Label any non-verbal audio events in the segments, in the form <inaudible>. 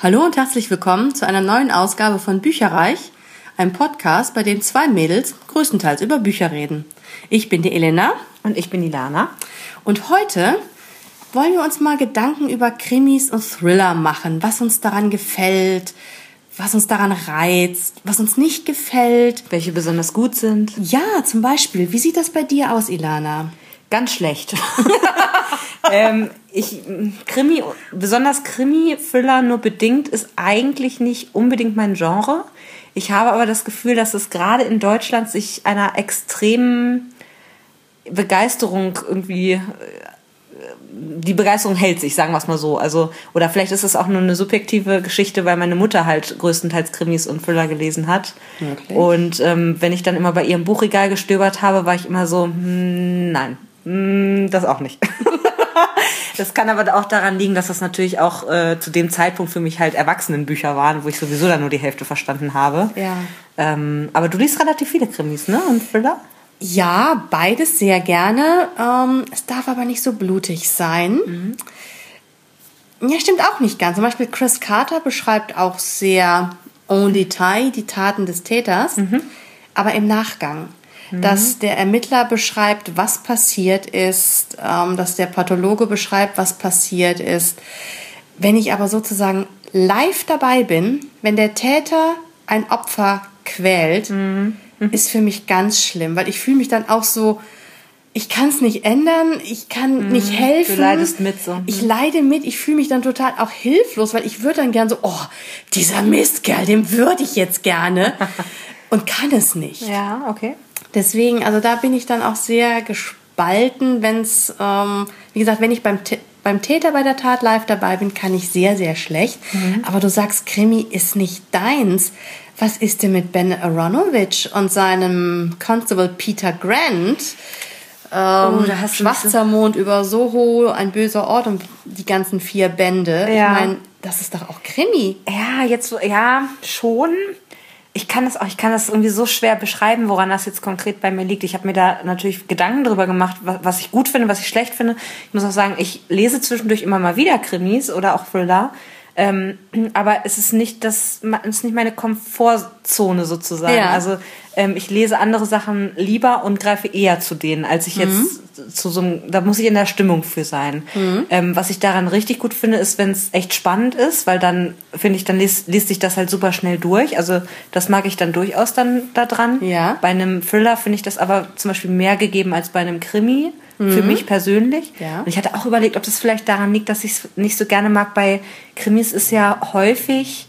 Hallo und herzlich willkommen zu einer neuen Ausgabe von Bücherreich, einem Podcast, bei dem zwei Mädels größtenteils über Bücher reden. Ich bin die Elena. Und ich bin die Lana. Und heute wollen wir uns mal Gedanken über Krimis und Thriller machen, was uns daran gefällt, was uns daran reizt, was uns nicht gefällt. Welche besonders gut sind. Ja, zum Beispiel. Wie sieht das bei dir aus, Ilana? Ganz schlecht. <laughs> ähm, ich, Krimi, besonders Krimi-Thriller nur bedingt ist eigentlich nicht unbedingt mein Genre. Ich habe aber das Gefühl, dass es gerade in Deutschland sich einer extremen Begeisterung irgendwie äh, die Begeisterung hält sich, sagen wir es mal so. Also, oder vielleicht ist es auch nur eine subjektive Geschichte, weil meine Mutter halt größtenteils Krimis und Thriller gelesen hat. Wirklich? Und ähm, wenn ich dann immer bei ihrem Buchregal gestöbert habe, war ich immer so, hm, nein, das auch nicht. <laughs> das kann aber auch daran liegen, dass das natürlich auch äh, zu dem Zeitpunkt für mich halt Erwachsenenbücher waren, wo ich sowieso dann nur die Hälfte verstanden habe. Ja. Ähm, aber du liest relativ viele Krimis, ne? Und Thriller? Ja, beides sehr gerne. Ähm, es darf aber nicht so blutig sein. Mhm. Ja, stimmt auch nicht ganz. Zum Beispiel Chris Carter beschreibt auch sehr en Detail die Taten des Täters, mhm. aber im Nachgang. Mhm. Dass der Ermittler beschreibt, was passiert ist, ähm, dass der Pathologe beschreibt, was passiert ist. Wenn ich aber sozusagen live dabei bin, wenn der Täter ein Opfer quält, mhm mhm. ist für mich ganz schlimm, weil ich fühle mich dann auch so, ich kann es nicht ändern, ich kann mhm. nicht helfen. Du leidest mit so. Ich mhm. leide mit, ich fühle mich dann total auch hilflos, weil ich würde dann gern so, oh, dieser Mistkerl, dem würde ich jetzt gerne <laughs> und kann es nicht. Ja, okay. Deswegen, also da bin ich dann auch sehr gespalten, wenn es, ähm, wie gesagt, wenn ich beim, beim Täter bei der Tat live dabei bin, kann ich sehr, sehr schlecht. Mhm. Aber du sagst, Krimi ist nicht deins was ist denn mit Ben Aronovich und seinem Constable Peter Grant? Ähm, oh, Schwarzer Mond über Soho, ein böser Ort und die ganzen vier Bände. Ja. Ich meine, das ist doch auch Krimi. Ja, jetzt ja, schon. Ich kann das auch, ich kann das irgendwie so schwer beschreiben, woran das jetzt konkret bei mir liegt. Ich habe mir da natürlich Gedanken drüber gemacht, was ich gut finde, was ich schlecht finde. Ich muss auch sagen, ich lese zwischendurch immer mal wieder Krimis oder auch Thriller. Ähm, aber es ist nicht das, es ist nicht meine Komfortzone sozusagen. Ja. Also ähm, ich lese andere Sachen lieber und greife eher zu denen, als ich jetzt mhm. zu so einem, da muss ich in der Stimmung für sein. Mhm. Ähm, was ich daran richtig gut finde, ist, wenn es echt spannend ist, weil dann finde ich, dann liest, liest sich das halt super schnell durch. Also das mag ich dann durchaus dann da dran. Ja. Bei einem Thriller finde ich das aber zum Beispiel mehr gegeben als bei einem Krimi mhm. für mich persönlich. Ja. Und ich hatte auch überlegt, ob das vielleicht daran liegt, dass ich es nicht so gerne mag. Bei Krimis ist ja häufig,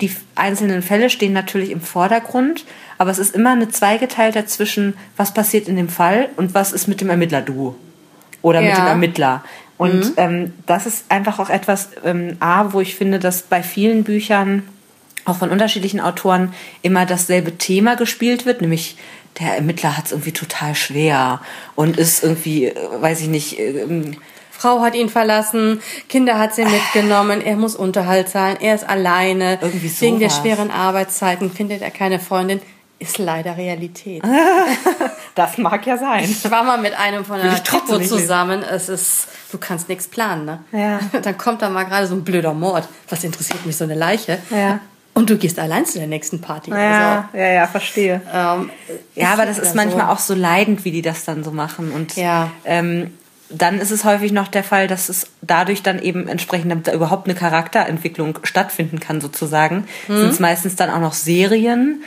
die einzelnen Fälle stehen natürlich im Vordergrund, aber es ist immer eine zweigeteilte zwischen, was passiert in dem Fall und was ist mit dem Ermittler-Duo oder ja. mit dem Ermittler. Und mhm. ähm, das ist einfach auch etwas, ähm, A, wo ich finde, dass bei vielen Büchern auch von unterschiedlichen Autoren immer dasselbe Thema gespielt wird, nämlich der Ermittler hat es irgendwie total schwer und ist irgendwie, äh, weiß ich nicht, ähm, Frau hat ihn verlassen, Kinder hat sie mitgenommen, er muss Unterhalt zahlen, er ist alleine. Irgendwie sowas. Wegen der schweren Arbeitszeiten findet er keine Freundin. Ist leider Realität. <laughs> das mag ja sein. Ich war mal mit einem von der Tipo zusammen. Es ist, du kannst nichts planen, ne? Ja. <laughs> Dann kommt da mal gerade so ein blöder Mord. Was interessiert mich so eine Leiche? Ja. Und du gehst allein zu der nächsten Party. Ja, also, ja, ja, verstehe. Ähm, ja, aber das ist manchmal so. auch so leidend, wie die das dann so machen. Und ja. ähm, dann ist es häufig noch der Fall, dass es dadurch dann eben entsprechend, damit da überhaupt eine Charakterentwicklung stattfinden kann, sozusagen, mhm. sind es meistens dann auch noch Serien.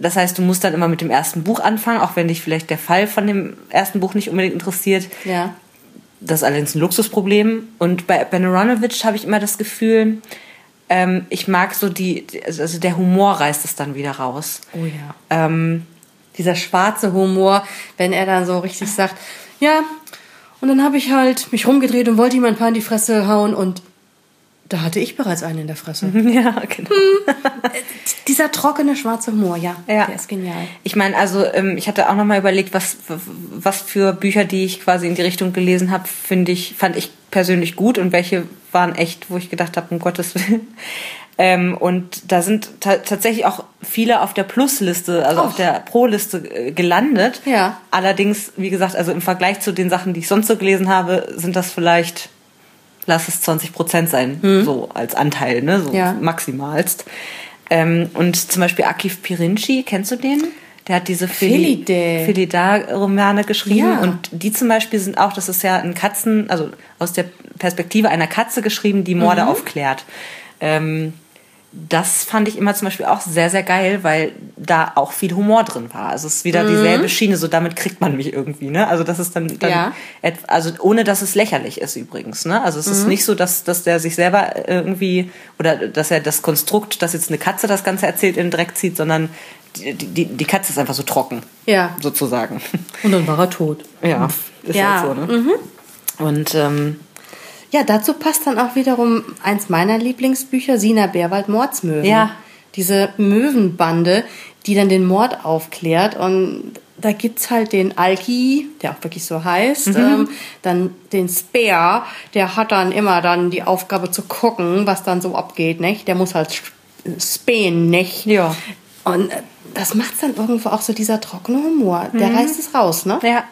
Das heißt, du musst dann immer mit dem ersten Buch anfangen, auch wenn dich vielleicht der Fall von dem ersten Buch nicht unbedingt interessiert. Ja. Das ist allerdings ein Luxusproblem. Und bei Ben Aronovich habe ich immer das Gefühl, ähm, ich mag so die, also der Humor reißt es dann wieder raus. Oh ja. Ähm, Dieser schwarze Humor, wenn er dann so richtig sagt, ja, und dann habe ich halt mich rumgedreht und wollte ihm ein paar in die Fresse hauen und da hatte ich bereits einen in der Fresse. <laughs> Ja, genau. Hm. Dieser trockene schwarze Humor, ja, ja. der ist genial. Ich meine, also ähm, ich hatte auch noch mal überlegt, was was für Bücher, die ich quasi in die Richtung gelesen habe, finde ich fand ich persönlich gut und welche waren echt, wo ich gedacht habe, um Gottes Willen. <laughs> Ähm, und da sind tatsächlich auch viele auf der Plusliste, also Och. auf der Pro-Liste äh, gelandet. Ja. Allerdings, wie gesagt, also im Vergleich zu den Sachen, die ich sonst so gelesen habe, sind das vielleicht lass es 20 Prozent sein, so als Anteil, ne, so Ja. maximalst. Ähm, und zum Beispiel Akif Pirinci, kennst du den? Der hat diese Felidae. Felidar-Romane geschrieben Ja. und die zum Beispiel sind auch, das ist ja ein Katzen, also aus der Perspektive einer Katze geschrieben, die Morde Mhm. aufklärt. Ähm, das fand ich immer zum Beispiel auch sehr, sehr geil, weil da auch viel Humor drin war. Also es ist wieder dieselbe Schiene, so damit kriegt man mich irgendwie, ne? Also das ist dann, dann Ja. also ohne dass es lächerlich ist übrigens, ne? Also es ist nicht so, dass, dass der sich selber irgendwie oder dass er das Konstrukt, dass jetzt eine Katze das Ganze erzählt, in den Dreck zieht, sondern die, die, die Katze ist einfach so trocken, Ja. sozusagen. Und dann war er tot. Ja, ist Ja, halt so, ne? Und ähm, Ja, dazu passt dann auch wiederum eins meiner Lieblingsbücher, Sina Bärwald Mordsmöwen. Ja. Diese Möwenbande, die dann den Mord aufklärt. Und da gibt's halt den Alki, der auch wirklich so heißt, Mhm. ähm, dann den Speer, der hat dann immer dann die Aufgabe zu gucken, was dann so abgeht, nicht? Der muss halt sp- spähen, nicht? Ja. Und äh, das macht's dann irgendwo auch so dieser trockene Humor. Der Mhm. reißt es raus, ne? Ja.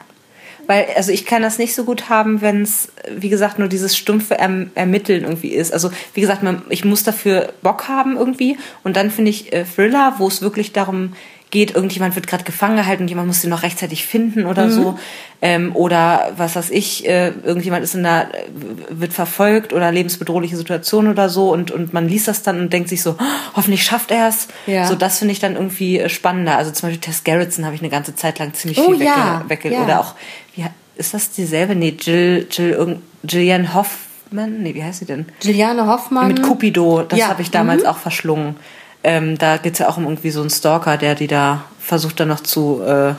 Weil, also ich kann das nicht so gut haben, wenn es, wie gesagt, nur dieses stumpfe erm Ermitteln irgendwie ist. Also, wie gesagt, man, ich muss dafür Bock haben irgendwie. Und dann finde ich äh, Thriller, wo es wirklich darum geht, irgendjemand wird gerade gefangen gehalten und jemand muss sie noch rechtzeitig finden oder so. Ähm, oder was weiß ich, äh, irgendjemand ist in der, äh, wird verfolgt oder lebensbedrohliche Situation oder so und, und man liest das dann und denkt sich so, "Oh, hoffentlich schafft er es. Ja. So, das finde ich dann irgendwie äh, spannender. Also zum Beispiel Tess Gerritsen habe ich eine ganze Zeit lang ziemlich Oh viel ja, wegge, ja. oder auch, wie, ist das dieselbe? Nee, Jill, Jill, Jillian Hoffman? Nee, wie heißt sie denn? Juliane Hoffmann. Mit Cupido, das Ja, habe ich damals mhm. auch verschlungen. Ähm, da geht's ja auch um irgendwie so einen Stalker, der die da versucht dann noch zu äh,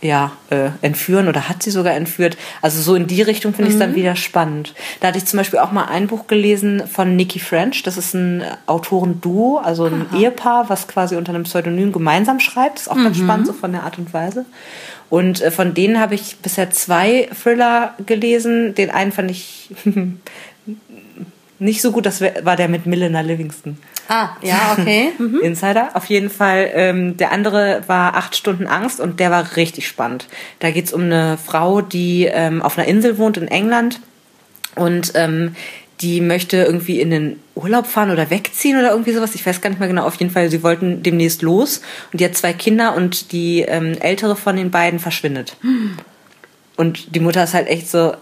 ja, äh, entführen oder hat sie sogar entführt. Also so in die Richtung finde ich es dann wieder spannend. Da hatte ich zum Beispiel auch mal ein Buch gelesen von Nikki French. Das ist ein Autorenduo, also ein Ehepaar, was quasi unter einem Pseudonym gemeinsam schreibt. ist auch ganz spannend, so von der Art und Weise. Und äh, von denen habe ich bisher zwei Thriller gelesen. Den einen fand ich <laughs> nicht so gut, das war der mit Milena Livingston. Ah, ja, okay. <laughs> Mhm. Insider. Auf jeden Fall. Ähm, der andere war acht Stunden Angst und der war richtig spannend. Da geht's um eine Frau, die ähm, auf einer Insel wohnt in England und ähm, die möchte irgendwie in den Urlaub fahren oder wegziehen oder irgendwie sowas. Ich weiß gar nicht mehr genau. Auf jeden Fall, sie wollten demnächst los und die hat zwei Kinder und die ähm, ältere von den beiden verschwindet. Und die Mutter ist halt echt so,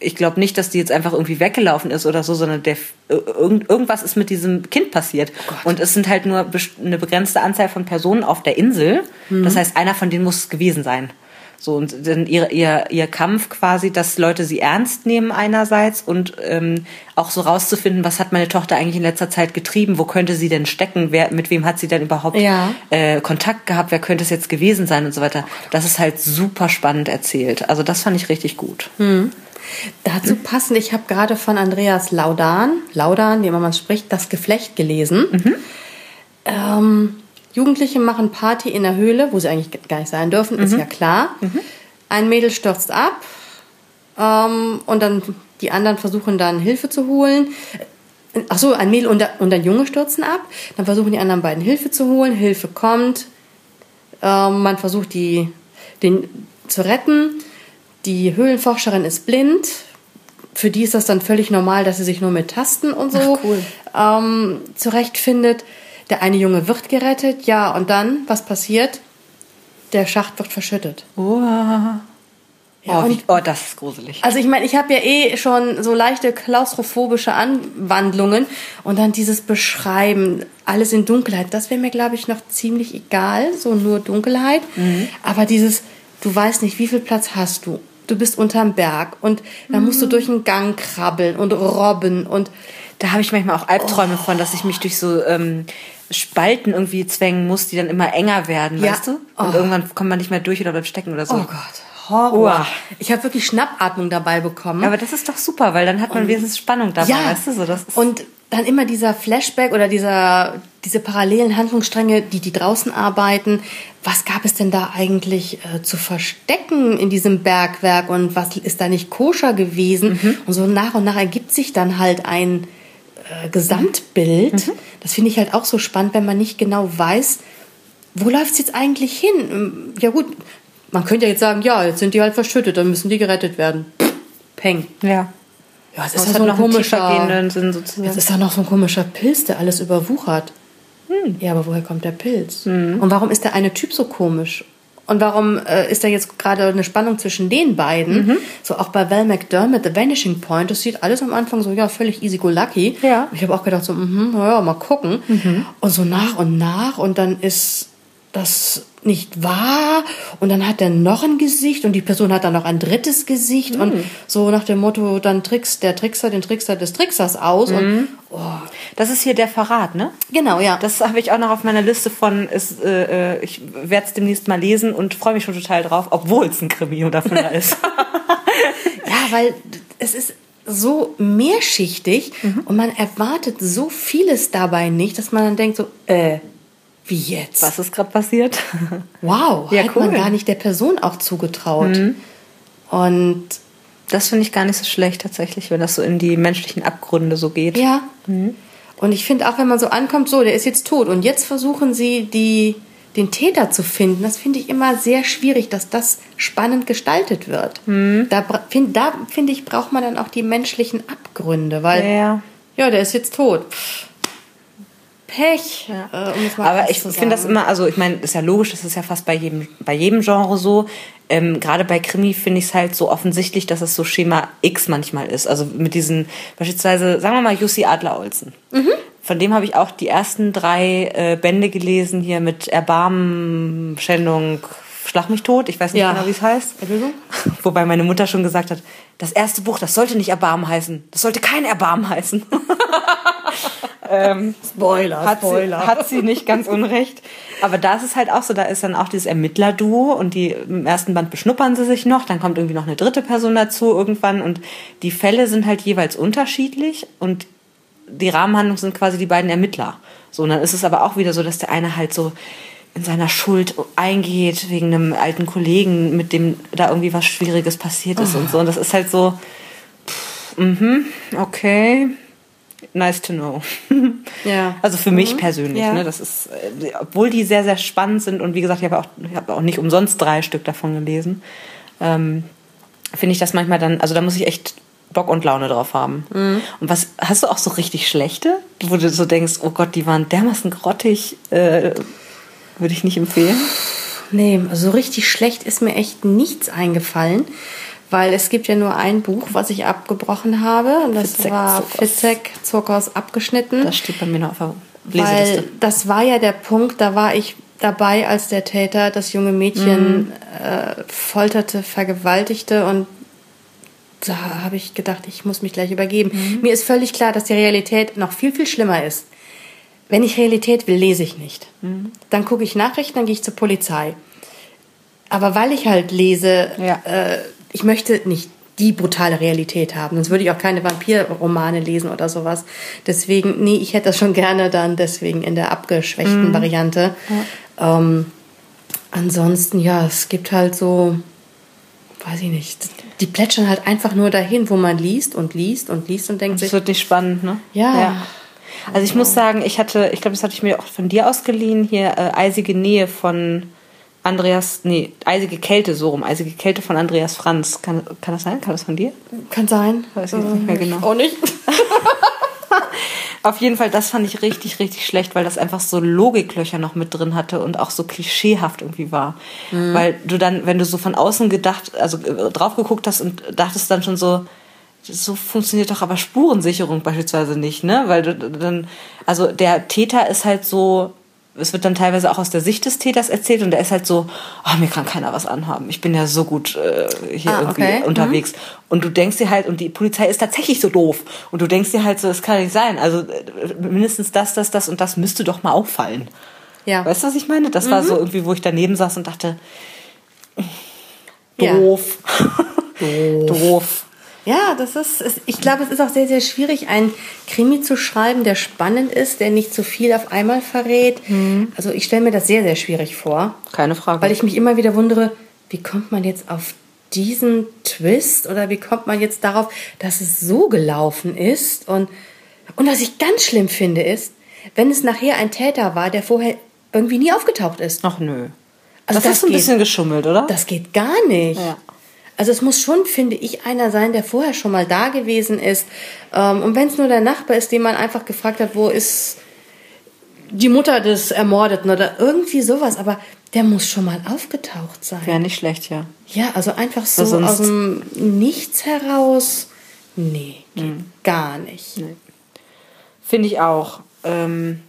ich glaube nicht, dass die jetzt einfach irgendwie weggelaufen ist oder so, sondern der, irgend, irgendwas ist mit diesem Kind passiert. und es sind halt nur eine begrenzte Anzahl von Personen auf der Insel. Das heißt, einer von denen muss es gewesen sein. So, und dann ihr, ihr, ihr Kampf quasi, dass Leute sie ernst nehmen einerseits und ähm, auch so rauszufinden, was hat meine Tochter eigentlich in letzter Zeit getrieben, wo könnte sie denn stecken, wer, mit wem hat sie denn überhaupt Ja. äh, Kontakt gehabt, wer könnte es jetzt gewesen sein und so weiter. Das ist halt super spannend erzählt. Also das fand ich richtig gut. Dazu passend, ich habe gerade von Andreas Laudan, Laudan, wie immer man spricht, das Geflecht gelesen. Ähm, Jugendliche machen Party in der Höhle, wo sie eigentlich gar nicht sein dürfen, ist ja klar. Ein Mädel stürzt ab ähm, und dann die anderen versuchen dann Hilfe zu holen. Ach so, ein Mädel und, und ein Junge stürzen ab. Dann versuchen die anderen beiden Hilfe zu holen. Hilfe kommt. Ähm, man versucht die, den zu retten. Die Höhlenforscherin ist blind. Für die ist das dann völlig normal, dass sie sich nur mit Tasten und so Ach, cool. ähm, zurechtfindet. Der eine Junge wird gerettet, ja, und dann, was passiert? Der Schacht wird verschüttet. Oh, Ja, oh, wie, oh das ist gruselig. Also ich meine, ich habe ja eh schon so leichte klaustrophobische Anwandlungen und dann dieses Beschreiben, alles in Dunkelheit, das wäre mir, glaube ich, noch ziemlich egal, so nur Dunkelheit. Aber dieses, du weißt nicht, wie viel Platz hast du. Du bist unterm Berg und da musst du durch einen Gang krabbeln und robben und Da habe ich manchmal auch Albträume von, dass ich mich durch so ähm, Spalten irgendwie zwängen muss, die dann immer enger werden, Ja. weißt du? Und Oh. irgendwann kommt man nicht mehr durch oder bleibt stecken oder so. oh Gott, Horror. Ich habe wirklich Schnappatmung dabei bekommen. Aber das ist doch super, weil dann hat man wenigstens Spannung dabei, ja, weißt du? So, das ist und dann immer dieser Flashback oder dieser, diese parallelen Handlungsstränge, die die draußen arbeiten. Was gab es denn da eigentlich äh, zu verstecken in diesem Bergwerk und was ist da nicht koscher gewesen? Mhm. Und so nach und nach ergibt sich dann halt ein äh, Gesamtbild. Mhm. Das finde ich halt auch so spannend, wenn man nicht genau weiß, wo läuft es jetzt eigentlich hin? Ähm, Ja gut, man könnte ja jetzt sagen, ja, jetzt sind die halt verschüttet, dann müssen die gerettet werden. Peng. ja. Ja, es ist es ja hat so ein komischer. Sinn sozusagen. Jetzt ist da noch so ein komischer Pilz, der alles überwuchert. Hm. Ja, aber woher kommt der Pilz? Und warum ist der eine Typ so komisch? Und warum äh, ist da jetzt gerade eine Spannung zwischen den beiden? Mhm. So auch bei Val McDermott, The Vanishing Point, das sieht alles am Anfang so, ja, völlig easy go lucky. Ja. Mhm. Ich habe auch gedacht so, mhm, na ja, mal gucken. Und so nach und nach und dann ist das nicht wahr und dann hat er noch ein Gesicht und die Person hat dann noch ein drittes Gesicht Mhm. und so nach dem Motto, dann trickst der Trickser den Trickser des Tricksers aus und Mhm. Das ist hier der Verrat, ne? genau, ja. Das habe ich auch noch auf meiner Liste von, ist, äh, äh, ich werde es demnächst mal lesen und freue mich schon total drauf, obwohl es ein Krimi oder Thriller ist. <laughs> Ja, weil es ist so mehrschichtig Mhm. und man erwartet so vieles dabei nicht, dass man dann denkt so, äh, wie jetzt? Was ist gerade passiert? <laughs> Wow, Ja, hat cool. Mhm. man gar nicht der Person auch zugetraut. Und Das finde ich gar nicht so schlecht tatsächlich, wenn das so in die menschlichen Abgründe so geht. ja, Mhm. und ich finde auch, wenn man so ankommt, so, der ist jetzt tot und jetzt versuchen sie, die, den Täter zu finden, das finde ich immer sehr schwierig, dass das spannend gestaltet wird. Mhm. Da, bra- find, finde ich, braucht man dann auch die menschlichen Abgründe, weil Ja. Ja, der ist jetzt tot. Pff. Pech. Ja. Äh, um es mal Aber ich finde das immer, also ich meine, ist ja logisch, das ist ja fast bei jedem, bei jedem Genre so. Ähm, Gerade bei Krimi finde ich es halt so offensichtlich, dass es so Schema X manchmal ist. Also mit diesen, beispielsweise, sagen wir mal, Jussi Adler-Olsen. Mhm. Von dem habe ich auch die ersten drei äh, Bände gelesen, hier mit Erbarmen, Schändung, Schlag mich tot. Ich weiß nicht Ja. genau, wie es heißt. Erlösung? <laughs> Wobei meine Mutter schon gesagt hat, das erste Buch, das sollte nicht Erbarmen heißen. Das sollte kein Erbarmen heißen. <laughs> Spoiler, hat sie, hat sie nicht ganz unrecht. Aber da ist es halt auch so, da ist dann auch dieses Ermittlerduo und die im ersten Band beschnuppern sie sich noch, dann kommt irgendwie noch eine dritte Person dazu irgendwann und die Fälle sind halt jeweils unterschiedlich und die Rahmenhandlung sind quasi die beiden Ermittler. So, und dann ist es aber auch wieder so, dass der eine halt so in seiner Schuld eingeht wegen einem alten Kollegen, mit dem da irgendwie was Schwieriges passiert ist und so. Und das ist halt so, pff, mhm, okay, nice to know. <laughs> Ja. Also für mich persönlich, Ja. ne? Das ist, äh, obwohl die sehr, sehr spannend sind und wie gesagt, ich habe auch, ich habe auch nicht umsonst drei Stück davon gelesen, ähm, finde ich das manchmal dann, also da muss ich echt Bock und Laune drauf haben. Mhm. Und was, hast du auch so richtig schlechte, wo du so denkst, oh Gott, die waren dermaßen grottig, äh, würde ich nicht empfehlen. Nee, so richtig schlecht ist mir echt nichts eingefallen, weil es gibt ja nur ein Buch, was ich abgebrochen habe. Und das Fitzek war. Fitzek Zuckers abgeschnitten. Das steht bei mir noch auf der weil Leseliste. das war ja der Punkt, da war ich dabei, als der Täter das junge Mädchen äh, folterte, vergewaltigte und da habe ich gedacht, ich muss mich gleich übergeben. Mir ist völlig klar, dass die Realität noch viel, viel schlimmer ist. Wenn ich Realität will, lese ich nicht. Dann gucke ich Nachrichten, dann gehe ich zur Polizei. Aber weil ich halt lese, Ja. äh, ich möchte nicht die brutale Realität haben. Sonst würde ich auch keine Vampirromane lesen oder sowas. Deswegen, nee, ich hätte das schon gerne dann deswegen in der abgeschwächten Variante. Ähm, ansonsten, ja, es gibt halt so, weiß ich nicht, die plätschern halt einfach nur dahin, wo man liest und liest und liest und denkt Das sich, wird nicht spannend, ne? Ja. Also ich muss sagen, ich hatte, ich glaube, das hatte ich mir auch von dir ausgeliehen, hier äh, Eisige Nähe von Andreas, nee, Eisige Kälte, so rum, Eisige Kälte von Andreas Franz. Kann, kann das sein? Kann das von dir? kann sein. Weiß ich jetzt nicht mehr genau. Auch nicht. <laughs> Auf jeden Fall, das fand ich richtig, richtig schlecht, weil das einfach so Logiklöcher noch mit drin hatte und auch so klischeehaft irgendwie war. Weil du dann, wenn du so von außen gedacht, also äh, drauf geguckt hast und dachtest dann schon so, so funktioniert doch aber Spurensicherung beispielsweise nicht, ne? Weil du dann, also der Täter ist halt so, es wird dann teilweise auch aus der Sicht des Täters erzählt und der ist halt so, oh, mir kann keiner was anhaben. Ich bin ja so gut äh, hier Ah, irgendwie okay. unterwegs. Und du denkst dir halt, und die Polizei ist tatsächlich so doof. Und du denkst dir halt so, das kann nicht sein. Also äh, mindestens das, das, das und das müsste doch mal auffallen. Ja. Weißt du, was ich meine? Das war so irgendwie, wo ich daneben saß und dachte, Ja. doof. doof. <laughs> Ja, das ist, ich glaube, es ist auch sehr, sehr schwierig, einen Krimi zu schreiben, der spannend ist, der nicht zu viel auf einmal verrät. Also ich stelle mir das sehr, sehr schwierig vor, Keine Frage. weil ich mich immer wieder wundere, wie kommt man jetzt auf diesen Twist oder wie kommt man jetzt darauf, dass es so gelaufen ist und, und was ich ganz schlimm finde ist, wenn es nachher ein Täter war, der vorher irgendwie nie aufgetaucht ist. Ach nö. Also das, das ist ein geht. bisschen geschummelt, oder? Das geht gar nicht. Ja. Also es muss schon, finde ich, einer sein, der vorher schon mal da gewesen ist. Ähm, und wenn es nur der Nachbar ist, den man einfach gefragt hat, wo ist die Mutter des Ermordeten oder irgendwie sowas, aber der muss schon mal aufgetaucht sein. Wäre nicht schlecht, ja. Ja, also einfach so aus dem Nichts heraus. Nee, Mhm. gar nicht. Nee. Finde ich auch. Ähm,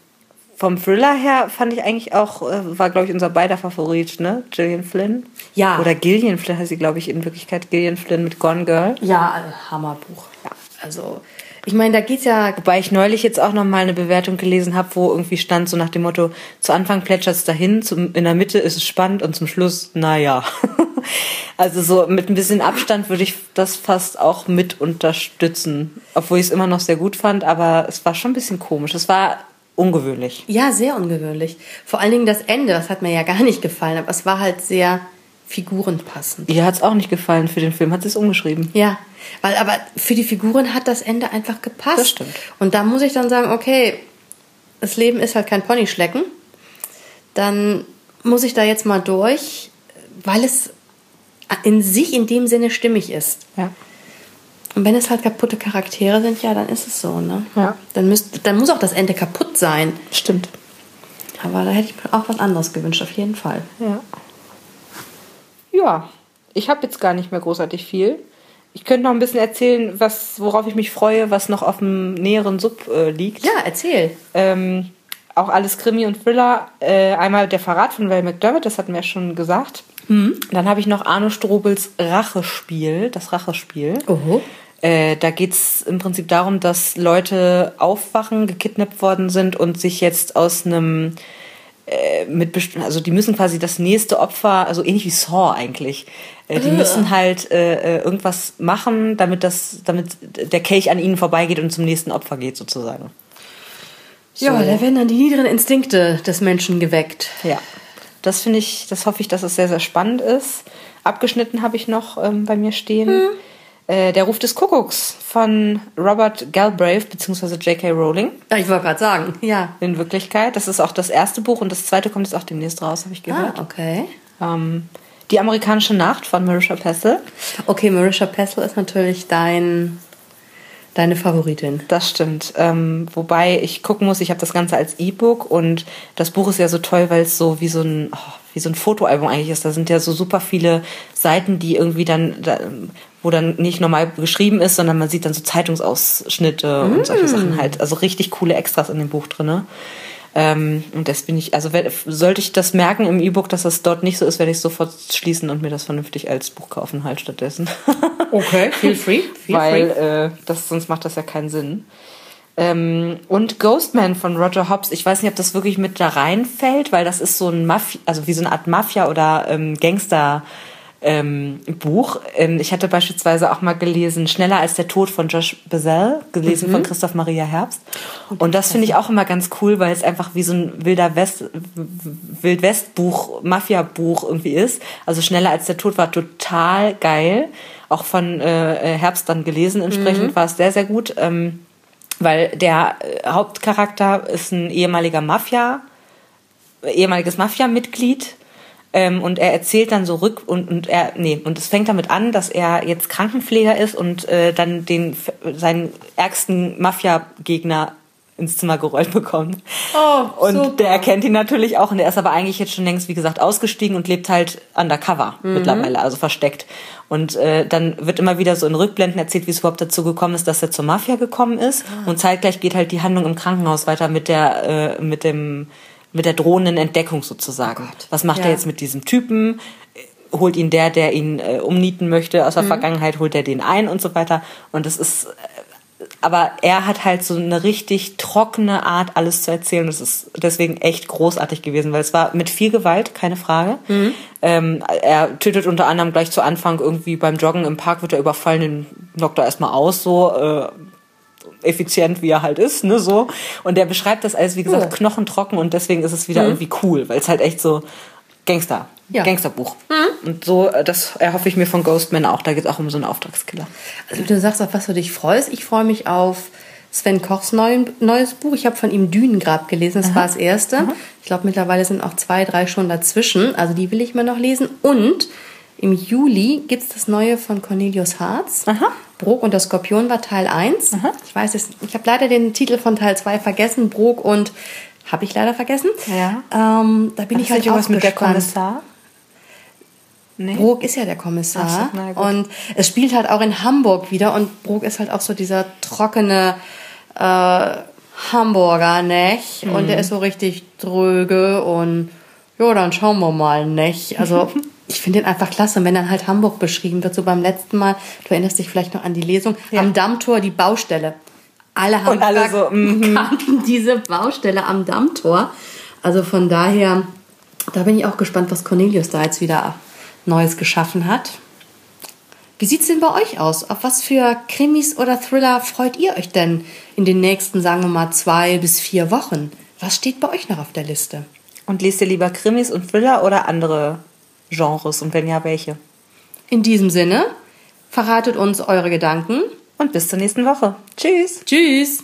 vom Thriller her fand ich eigentlich auch, äh, war glaube ich unser beider Favorit, ne? Gillian Flynn. Ja. Oder Gillian Flynn heißt sie, glaube ich, in Wirklichkeit Gillian Flynn mit Gone Girl. Ja, Hammerbuch. Ja. Also, ich meine, da geht's ja. Wobei ich neulich jetzt auch noch mal eine Bewertung gelesen habe, wo irgendwie stand so nach dem Motto: Zu Anfang plätschert's dahin, zum, in der Mitte ist es spannend und zum Schluss, naja. <laughs> also so mit ein bisschen Abstand würde ich das fast auch mit unterstützen, obwohl ich es immer noch sehr gut fand, aber es war schon ein bisschen komisch. Es war ungewöhnlich. Ja, sehr ungewöhnlich. Vor allen Dingen das Ende, das hat mir ja gar nicht gefallen, aber es war halt sehr figurenpassend. Ihr hat's auch nicht gefallen für den Film, hat sie es umgeschrieben. Ja, weil aber für die Figuren hat das Ende einfach gepasst. Das stimmt. Und da muss ich dann sagen, okay, das Leben ist halt kein Ponyschlecken. Dann muss ich da jetzt mal durch, weil es in sich in dem Sinne stimmig ist. Ja. Und wenn es halt kaputte Charaktere sind, ja, dann ist es so, ne? Ja. Dann, müsst, dann muss auch das Ende kaputt sein. Stimmt. Aber da hätte ich mir auch was anderes gewünscht, auf jeden Fall. Ja. Ja, ich habe jetzt gar nicht mehr großartig viel. Ich könnte noch ein bisschen erzählen, was, worauf ich mich freue, was noch auf dem näheren Sub äh, liegt. Ja, erzähl. Ähm, auch alles Krimi und Thriller. Äh, einmal der Verrat von Ray McDermott, das hatten wir ja schon gesagt. Dann habe ich noch Arno Strobels Rachespiel, das Rachespiel. Oho. Äh, da geht's im Prinzip darum, dass Leute aufwachen, gekidnappt worden sind und sich jetzt aus einem äh, mit also die müssen quasi das nächste Opfer, also ähnlich wie Saw eigentlich, äh, die müssen halt äh, irgendwas machen, damit das, damit der Kelch an ihnen vorbeigeht und zum nächsten Opfer geht sozusagen. Ja, da werden dann die niederen Instinkte des Menschen geweckt. Ja, das finde ich, das hoffe ich, dass es sehr, sehr spannend ist. Abgeschnitten habe ich noch ähm, bei mir stehen. Äh, der Ruf des Kuckucks von Robert Galbraith bzw. J.K. Rowling. Ich wollte gerade sagen, ja. In Wirklichkeit. Das ist auch das erste Buch und das zweite kommt jetzt auch demnächst raus, habe ich Ah, gehört. okay. Ähm, die amerikanische Nacht von Marisha Pessel. Okay, Marisha Pessel ist natürlich dein, deine Favoritin. Das stimmt. Ähm, wobei ich gucken muss, ich habe das Ganze als E-Book und das Buch ist ja so toll, weil es so wie so ein oh, wie so ein Fotoalbum eigentlich ist. Da sind ja so super viele Seiten, die irgendwie dann da, wo dann nicht normal geschrieben ist, sondern man sieht dann so Zeitungsausschnitte und solche Sachen halt. Also richtig coole Extras in dem Buch drinne. Ähm, und das bin ich, also wenn, sollte ich das merken im E-Book, dass das dort nicht so ist, werde ich sofort schließen und mir das vernünftig als Buch kaufen halt stattdessen. <laughs> Okay, feel free. Feel weil free. äh, das, sonst macht das ja keinen Sinn. Ähm, und Ghostman von Roger Hobbs, ich weiß nicht, ob das wirklich mit da reinfällt, weil das ist so ein Mafia, also wie so eine Art Mafia oder ähm, Gangster ähm, Buch. Ähm, ich hatte beispielsweise auch mal gelesen Schneller als der Tod von Josh Bezell, gelesen von Christoph Maria Herbst. Und das finde ich auch immer ganz cool, weil es einfach wie so ein wilder West, Wildwest-Buch, Mafia-Buch irgendwie ist. Also Schneller als der Tod war total geil. Auch von äh, Herbst dann gelesen entsprechend war es sehr, sehr gut. Ähm, weil der äh, Hauptcharakter ist ein ehemaliger Mafia, ehemaliges Mafia-Mitglied. Ähm, und er erzählt dann so rück und, und er, nee, und es fängt damit an, dass er jetzt Krankenpfleger ist und äh, dann den seinen ärgsten Mafia-Gegner ins Zimmer gerollt bekommt. Oh, und super. der erkennt ihn natürlich auch und er ist aber eigentlich jetzt schon längst, wie gesagt, ausgestiegen und lebt halt undercover Mhm. mittlerweile, also versteckt. Und äh, dann wird immer wieder so in Rückblenden erzählt, wie es überhaupt dazu gekommen ist, dass er zur Mafia gekommen ist. Ah. Und zeitgleich geht halt die Handlung im Krankenhaus weiter mit der, äh, mit dem, mit der drohenden Entdeckung sozusagen. Was macht Ja. er jetzt mit diesem Typen? Holt ihn der, der ihn äh, umnieten möchte Mhm. aus der Vergangenheit, holt er den ein und so weiter. Und es ist, äh, aber er hat halt so eine richtig trockene Art, alles zu erzählen. Das ist deswegen echt großartig gewesen, weil es war mit viel Gewalt, keine Frage. Ähm, er tötet unter anderem gleich zu Anfang irgendwie beim Joggen im Park wird er überfallen, den knockt er erstmal aus, so äh, effizient wie er halt ist, ne, so. Und der beschreibt das als, wie gesagt, Oh. knochentrocken und deswegen ist es wieder irgendwie cool, weil es halt echt so Gangster, Ja. Gangsterbuch. Und so, äh, das erhoffe ich mir von Ghostman auch. Da geht es auch um so einen Auftragskiller. Also du sagst, auf was du dich freust. Ich freue mich auf Sven Kochs neuen, neues Buch. Ich habe von ihm Dünengrab gelesen. Das war das erste. Ich glaube, mittlerweile sind auch zwei, drei schon dazwischen. Also die will ich mir noch lesen. Und Im Juli gibt es das neue von Cornelius Harz. Aha. Brok und der Skorpion war Teil 1. Aha. Ich weiß es, ich habe leider den Titel von Teil 2 vergessen. Brok und habe ich leider vergessen. Ja. Ähm, da bin Hat ich halt auch was mit der Kommissar? Nee. Brok ist ja der Kommissar. So, und es spielt halt auch in Hamburg wieder. Und Brok ist halt auch so dieser trockene äh, Hamburger, nicht? Mhm. Und der ist so richtig dröge und ja, dann schauen wir mal, nicht? Also <laughs> ich finde den einfach klasse. Und wenn dann halt Hamburg beschrieben wird, so beim letzten Mal, du erinnerst dich vielleicht noch an die Lesung, ja. am Dammtor die Baustelle. Alle haben alle so, mm <laughs> kannten diese Baustelle am Dammtor. Also von daher, da bin ich auch gespannt, was Cornelius da jetzt wieder Neues geschaffen hat. Wie sieht es denn bei euch aus? Auf was für Krimis oder Thriller freut ihr euch denn in den nächsten, sagen wir mal, zwei bis vier Wochen? Was steht bei euch noch auf der Liste? Und liest ihr lieber Krimis und Thriller oder andere Genres und wenn ja, welche? In diesem Sinne, verratet uns eure Gedanken und bis zur nächsten Woche. Tschüss. Tschüss.